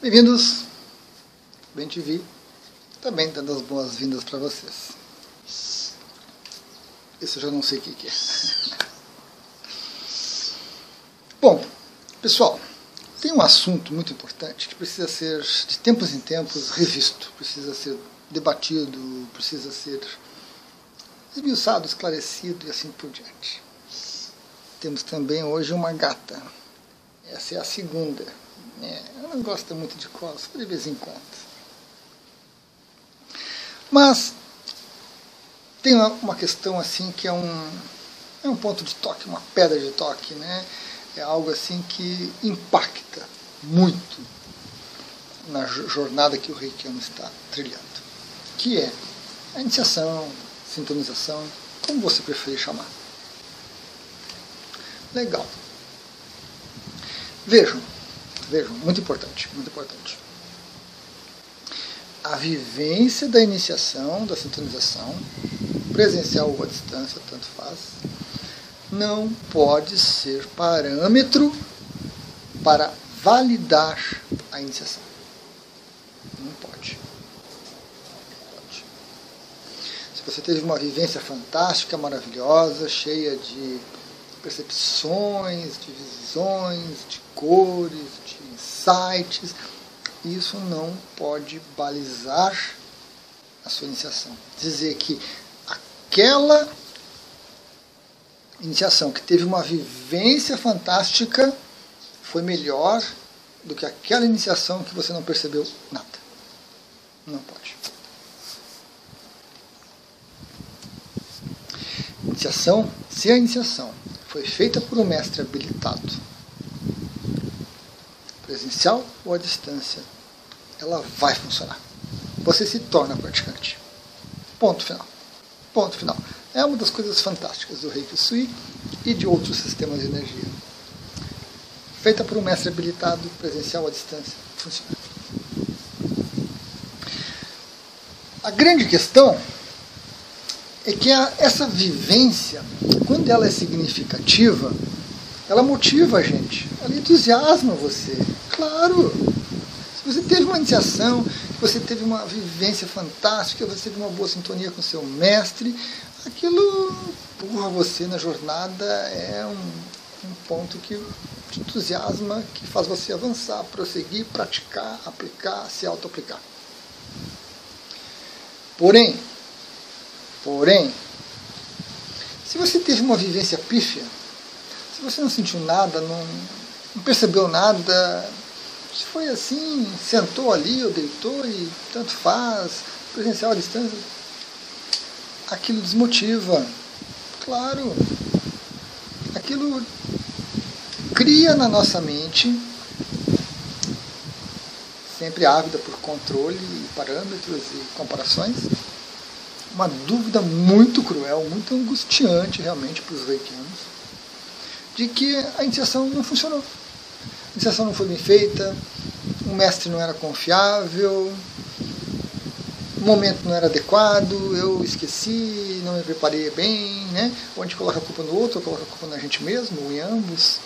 Bem-vindos, bem te vi, também dando as boas-vindas para vocês. Isso eu já não sei o que, que é. Bom, pessoal, tem um assunto muito importante que precisa ser, de tempos em tempos, revisto, precisa ser debatido, precisa ser esmiuçado, esclarecido e assim por diante. Temos também hoje uma gata. Essa é a segunda. É, ela não gosta muito de cola, só de vez em quando. Mas tem uma, uma questão assim que é um, é um ponto de toque, uma pedra de toque, né? É algo assim que impacta muito na jornada que o Reikiano está trilhando, que é a iniciação, sintonização, como você preferir chamar. Legal. Vejam, vejam, muito importante, muito importante. A vivência da iniciação, da sintonização, presencial ou à distância, tanto faz, não pode ser parâmetro para validar a iniciação. Não pode. pode. Se você teve uma vivência fantástica, maravilhosa, cheia de percepções, de visões, de cores, insights, isso não pode balizar a sua iniciação. Dizer que aquela iniciação que teve uma vivência fantástica foi melhor do que aquela iniciação que você não percebeu nada. Não pode. Iniciação, se a iniciação foi feita por um mestre habilitado, presencial ou à distância, ela vai funcionar. Você se torna praticante. Ponto final. Ponto final. É uma das coisas fantásticas do Reiki Sui e de outros sistemas de energia. Feita por um mestre habilitado, presencial à distância, funciona. A grande questão é que a, essa vivência, quando ela é significativa, ela motiva a gente, ela entusiasma você. Claro! Se você teve uma iniciação, você teve uma vivência fantástica, você teve uma boa sintonia com seu mestre, aquilo empurra você na jornada, é um, um ponto que te entusiasma, que faz você avançar, prosseguir, praticar, aplicar, se auto-aplicar. Porém, porém, se você teve uma vivência pífia, se você não sentiu nada, não, não percebeu nada, se foi assim, sentou ali ou deitou e tanto faz, presencial à distância, aquilo desmotiva. Claro, aquilo cria na nossa mente, sempre ávida por controle, parâmetros e comparações, uma dúvida muito cruel, muito angustiante realmente para os reikianos, de que a iniciação não funcionou a iniciação não foi bem feita, o mestre não era confiável, o momento não era adequado, eu esqueci, não me preparei bem, né? Ou a gente coloca a culpa no outro, ou coloca a culpa na gente mesmo, ou em ambos.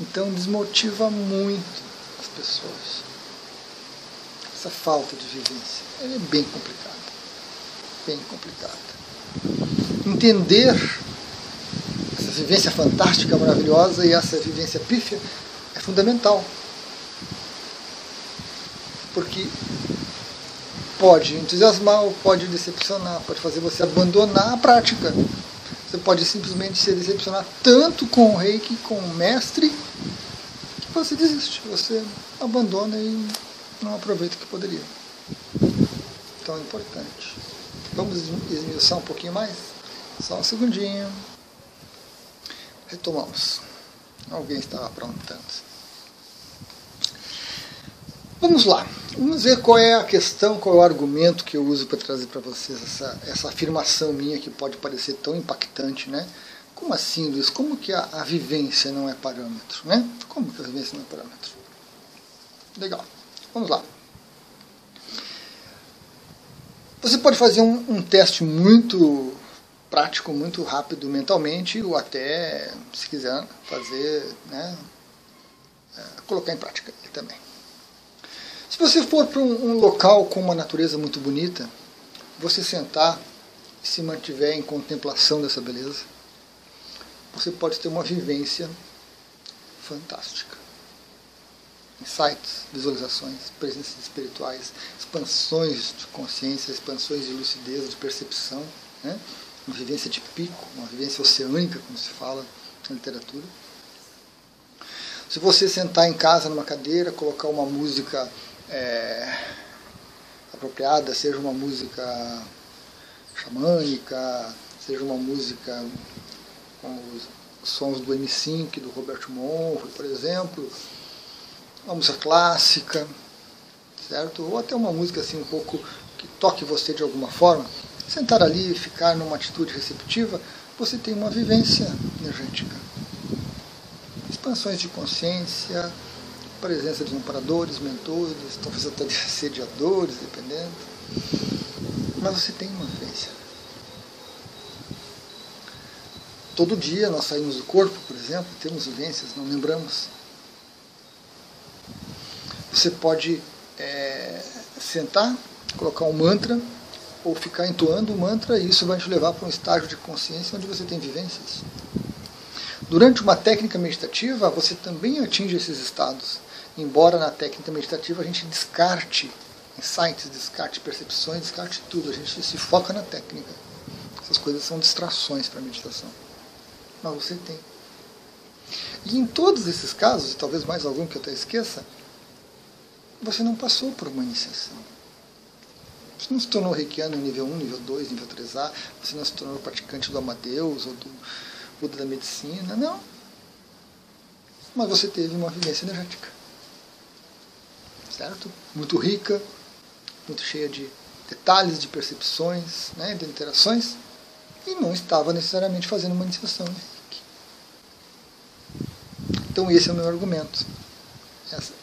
Então desmotiva muito as pessoas. Essa falta de vivência é bem complicada. Bem complicada. Entender vivência fantástica, maravilhosa e essa vivência pífia é fundamental. Porque pode entusiasmar pode decepcionar, pode fazer você abandonar a prática. Você pode simplesmente se decepcionar tanto com o reiki, com o mestre, que você desiste, você abandona e não aproveita o que poderia. Então é importante. Vamos esmiuçar um pouquinho mais? Só um segundinho. Retomamos. Alguém estava aprontando. Vamos lá, vamos ver qual é a questão, qual é o argumento que eu uso para trazer para vocês essa, essa afirmação minha que pode parecer tão impactante, né? Como assim, Luiz? Como que a, a vivência não é parâmetro, né? Como que a vivência não é parâmetro? Legal, vamos lá. Você pode fazer um, um teste muito prático, muito rápido mentalmente, ou até, se quiser, fazer, né, é, colocar em prática também. Se você for para um, um local com uma natureza muito bonita, você sentar e se mantiver em contemplação dessa beleza, você pode ter uma vivência fantástica. Insights, visualizações, presenças espirituais, expansões de consciência, expansões de lucidez, de percepção, né? Uma vivência de pico, uma vivência oceânica, como se fala na literatura. Se você sentar em casa numa cadeira, colocar uma música é, apropriada, seja uma música xamânica, seja uma música como os sons do M5, do Robert Monroe, por exemplo, uma música clássica, certo? Ou até uma música assim um pouco que toque você de alguma forma. Sentar ali e ficar numa atitude receptiva, você tem uma vivência energética. Expansões de consciência, presença de amparadores, mentores, talvez até de assediadores, dependendo. Mas você tem uma vivência. Todo dia nós saímos do corpo, por exemplo, temos vivências, não lembramos. Você pode é, sentar, colocar um mantra, ou ficar entoando o mantra, e isso vai te levar para um estágio de consciência onde você tem vivências. Durante uma técnica meditativa, você também atinge esses estados, embora na técnica meditativa a gente descarte insights, descarte percepções, descarte tudo, a gente se foca na técnica. Essas coisas são distrações para a meditação mas você tem. E em todos esses casos, e talvez mais algum que eu até esqueça, você não passou por uma iniciação. Você não se tornou reikiano nível 1, nível 2, nível 3A, você não se tornou praticante do Amadeus ou do Buda da Medicina, não. Mas você teve uma vivência energética. Certo? Muito rica, muito cheia de detalhes, de percepções, né, de interações e não estava necessariamente fazendo uma iniciação. Então esse é o meu argumento.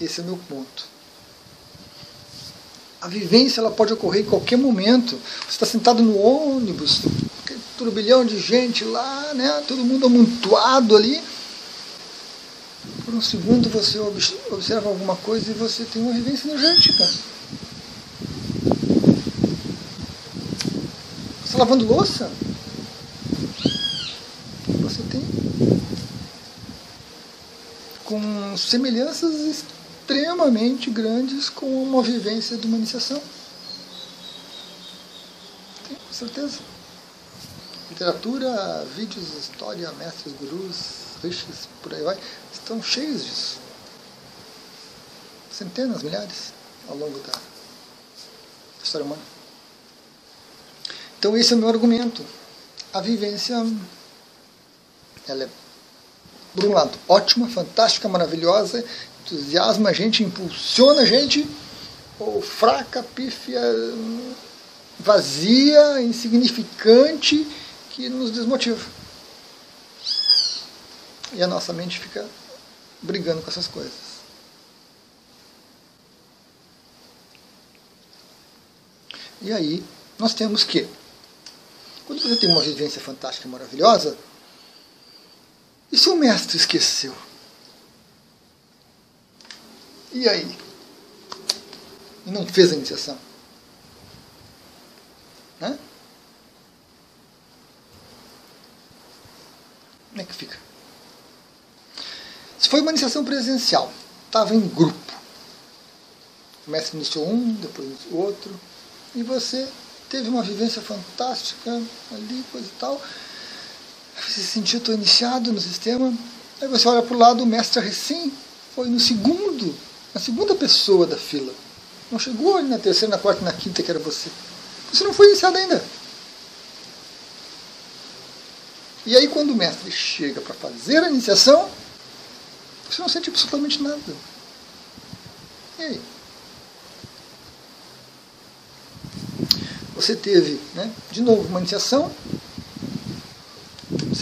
Esse é o meu ponto. A vivência ela pode ocorrer em qualquer momento. Você está sentado no ônibus, turbilhão de gente lá, né? todo mundo amontoado ali. Por um segundo você observa alguma coisa e você tem uma vivência energética. Você está lavando louça? com semelhanças extremamente grandes com uma vivência de uma iniciação. Tenho certeza. Literatura, vídeos, história, mestres, gurus, rishis, por aí vai, estão cheios disso. Centenas, milhares ao longo da história humana. Então esse é o meu argumento. A vivência ela é por um lado, ótima, fantástica, maravilhosa, entusiasma a gente, impulsiona a gente, ou fraca, pífia, vazia, insignificante, que nos desmotiva. E a nossa mente fica brigando com essas coisas. E aí, nós temos que, quando você tem uma vivência fantástica e maravilhosa, e se o mestre esqueceu? E aí? E não fez a iniciação? Né? Como é que fica? Se foi uma iniciação presencial, estava em grupo. O mestre iniciou um, depois o outro, e você teve uma vivência fantástica ali, coisa e tal você se sentiu tão iniciado no sistema, aí você olha para o lado, o mestre recém foi no segundo, na segunda pessoa da fila. Não chegou na terceira, na quarta, na quinta que era você. Você não foi iniciado ainda. E aí quando o mestre chega para fazer a iniciação, você não sente absolutamente nada. E aí? Você teve, né, de novo, uma iniciação,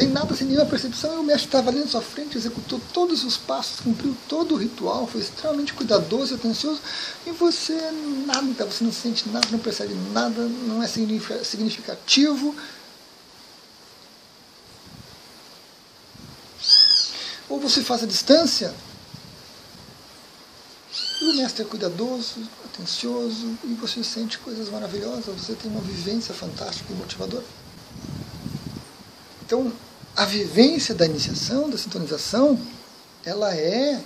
sem nada, sem nenhuma percepção, o mestre estava ali na sua frente, executou todos os passos, cumpriu todo o ritual, foi extremamente cuidadoso e atencioso, e você nada, você não sente nada, não percebe nada, não é significativo. Ou você faz a distância E o mestre é cuidadoso, atencioso, e você sente coisas maravilhosas, você tem uma vivência fantástica e motivadora. Então, a vivência da iniciação, da sintonização, ela é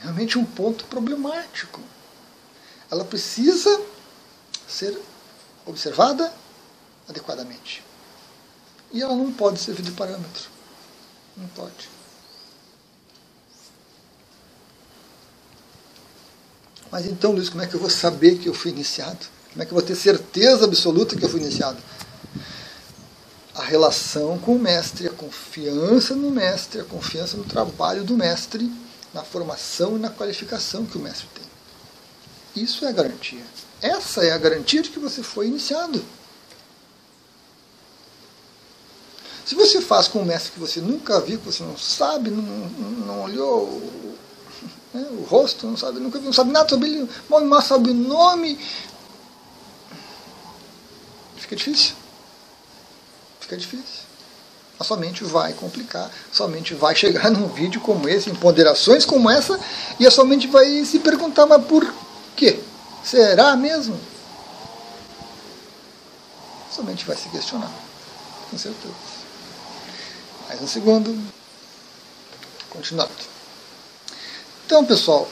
realmente um ponto problemático. Ela precisa ser observada adequadamente. E ela não pode servir de parâmetro. Não pode. Mas então, Luiz, como é que eu vou saber que eu fui iniciado? Como é que eu vou ter certeza absoluta que eu fui iniciado? A relação com o mestre, a confiança no mestre, a confiança no trabalho do mestre, na formação e na qualificação que o mestre tem. Isso é a garantia. Essa é a garantia de que você foi iniciado. Se você faz com um mestre que você nunca viu, que você não sabe, não, não olhou o, né, o rosto, não sabe, nunca viu, não sabe nada sobre ele, mal sabe o nome, fica difícil. Fica difícil. A sua mente vai complicar, sua mente vai chegar num vídeo como esse, em ponderações como essa, e a sua mente vai se perguntar, mas por quê? Será mesmo? Sua mente vai se questionar, com certeza. Mais um segundo. Continuando. Então, pessoal,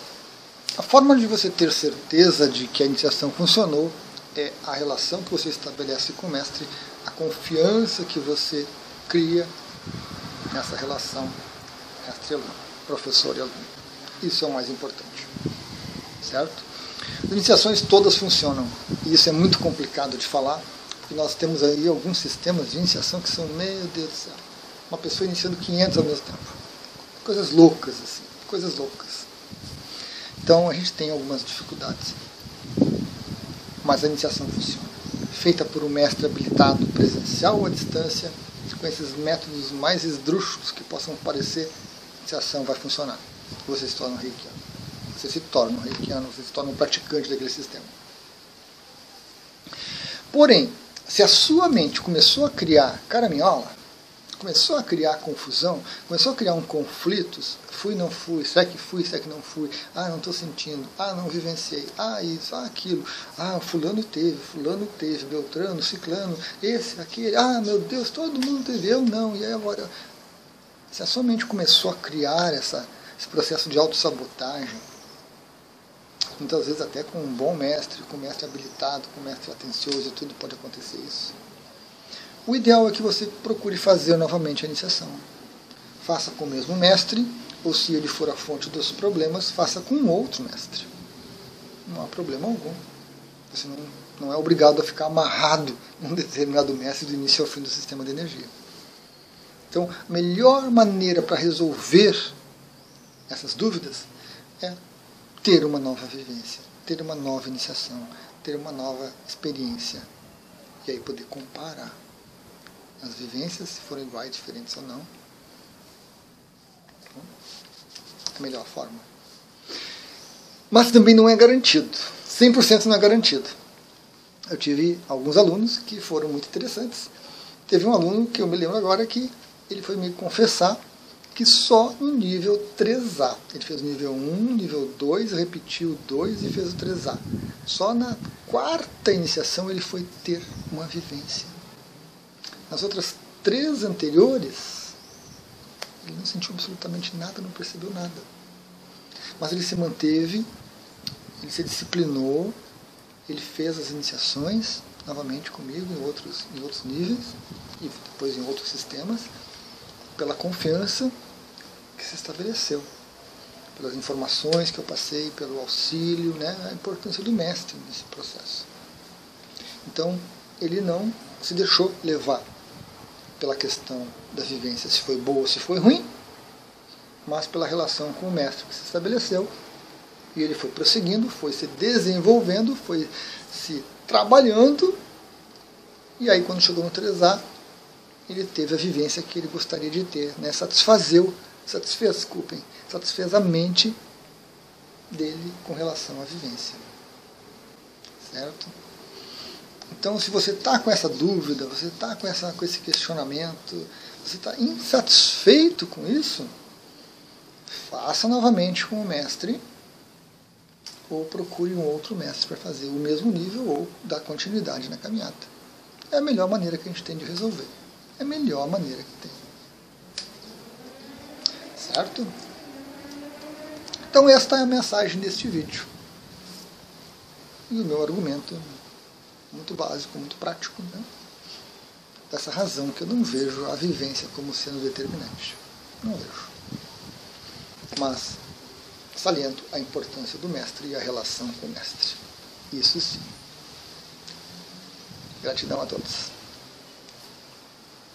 a forma de você ter certeza de que a iniciação funcionou é a relação que você estabelece com o mestre, a confiança que você cria nessa relação mestre-aluno, professor e aluno. Isso é o mais importante. Certo? As iniciações todas funcionam, e isso é muito complicado de falar, porque nós temos aí alguns sistemas de iniciação que são, meu Deus do céu, uma pessoa iniciando 500 ao mesmo tempo. Coisas loucas, assim, coisas loucas. Então a gente tem algumas dificuldades. Mas a iniciação funciona. Feita por um mestre habilitado, presencial ou à distância, com esses métodos mais esdrúxulos que possam parecer, a iniciação vai funcionar. Você se torna um reikiano. Você se torna um reikiano, você se torna um praticante daquele sistema. Porém, se a sua mente começou a criar caraminhola, começou a criar confusão, começou a criar um conflitos, fui, não fui, será que fui, será que não fui, ah, não estou sentindo, ah, não vivenciei, ah, isso, ah, aquilo, ah, fulano teve, fulano teve, Beltrano, Ciclano, esse, aquele, ah, meu Deus, todo mundo teve, eu não, e aí agora, se a sua mente começou a criar essa, esse processo de autossabotagem, muitas vezes até com um bom mestre, com um mestre habilitado, com um mestre atencioso, tudo pode acontecer isso o ideal é que você procure fazer novamente a iniciação. Faça com o mesmo mestre, ou se ele for a fonte dos problemas, faça com outro mestre. Não há problema algum. Você não, não é obrigado a ficar amarrado num determinado mestre do início ao fim do sistema de energia. Então, a melhor maneira para resolver essas dúvidas é ter uma nova vivência, ter uma nova iniciação, ter uma nova experiência. E aí poder comparar as vivências, se forem iguais, diferentes ou não. É a melhor forma. Mas também não é garantido. 100% não é garantido. Eu tive alguns alunos que foram muito interessantes. Teve um aluno que eu me lembro agora que ele foi me confessar que só no nível 3A. Ele fez o nível 1, nível 2, repetiu o 2 e fez o 3A. Só na quarta iniciação ele foi ter uma vivência. Nas outras três anteriores, ele não sentiu absolutamente nada, não percebeu nada. Mas ele se manteve, ele se disciplinou, ele fez as iniciações novamente comigo em outros, em outros níveis e depois em outros sistemas, pela confiança que se estabeleceu, pelas informações que eu passei, pelo auxílio, né, a importância do mestre nesse processo. Então, ele não se deixou levar pela questão da vivência, se foi boa ou se foi ruim, mas pela relação com o mestre que se estabeleceu. E ele foi prosseguindo, foi se desenvolvendo, foi se trabalhando, e aí quando chegou no 3A, ele teve a vivência que ele gostaria de ter, né? satisfazeu, satisfez, desculpem, satisfez a mente dele com relação à vivência. Certo? Então, se você está com essa dúvida, você está com, essa, com esse questionamento, você está insatisfeito com isso, faça novamente com o mestre ou procure um outro mestre para fazer o mesmo nível ou dar continuidade na caminhada. É a melhor maneira que a gente tem de resolver. É a melhor maneira que tem. Certo? Então esta é a mensagem deste vídeo. E o meu argumento muito básico, muito prático, né? dessa razão que eu não vejo a vivência como sendo determinante. Não vejo. Mas saliento a importância do mestre e a relação com o mestre. Isso sim. Gratidão a todos.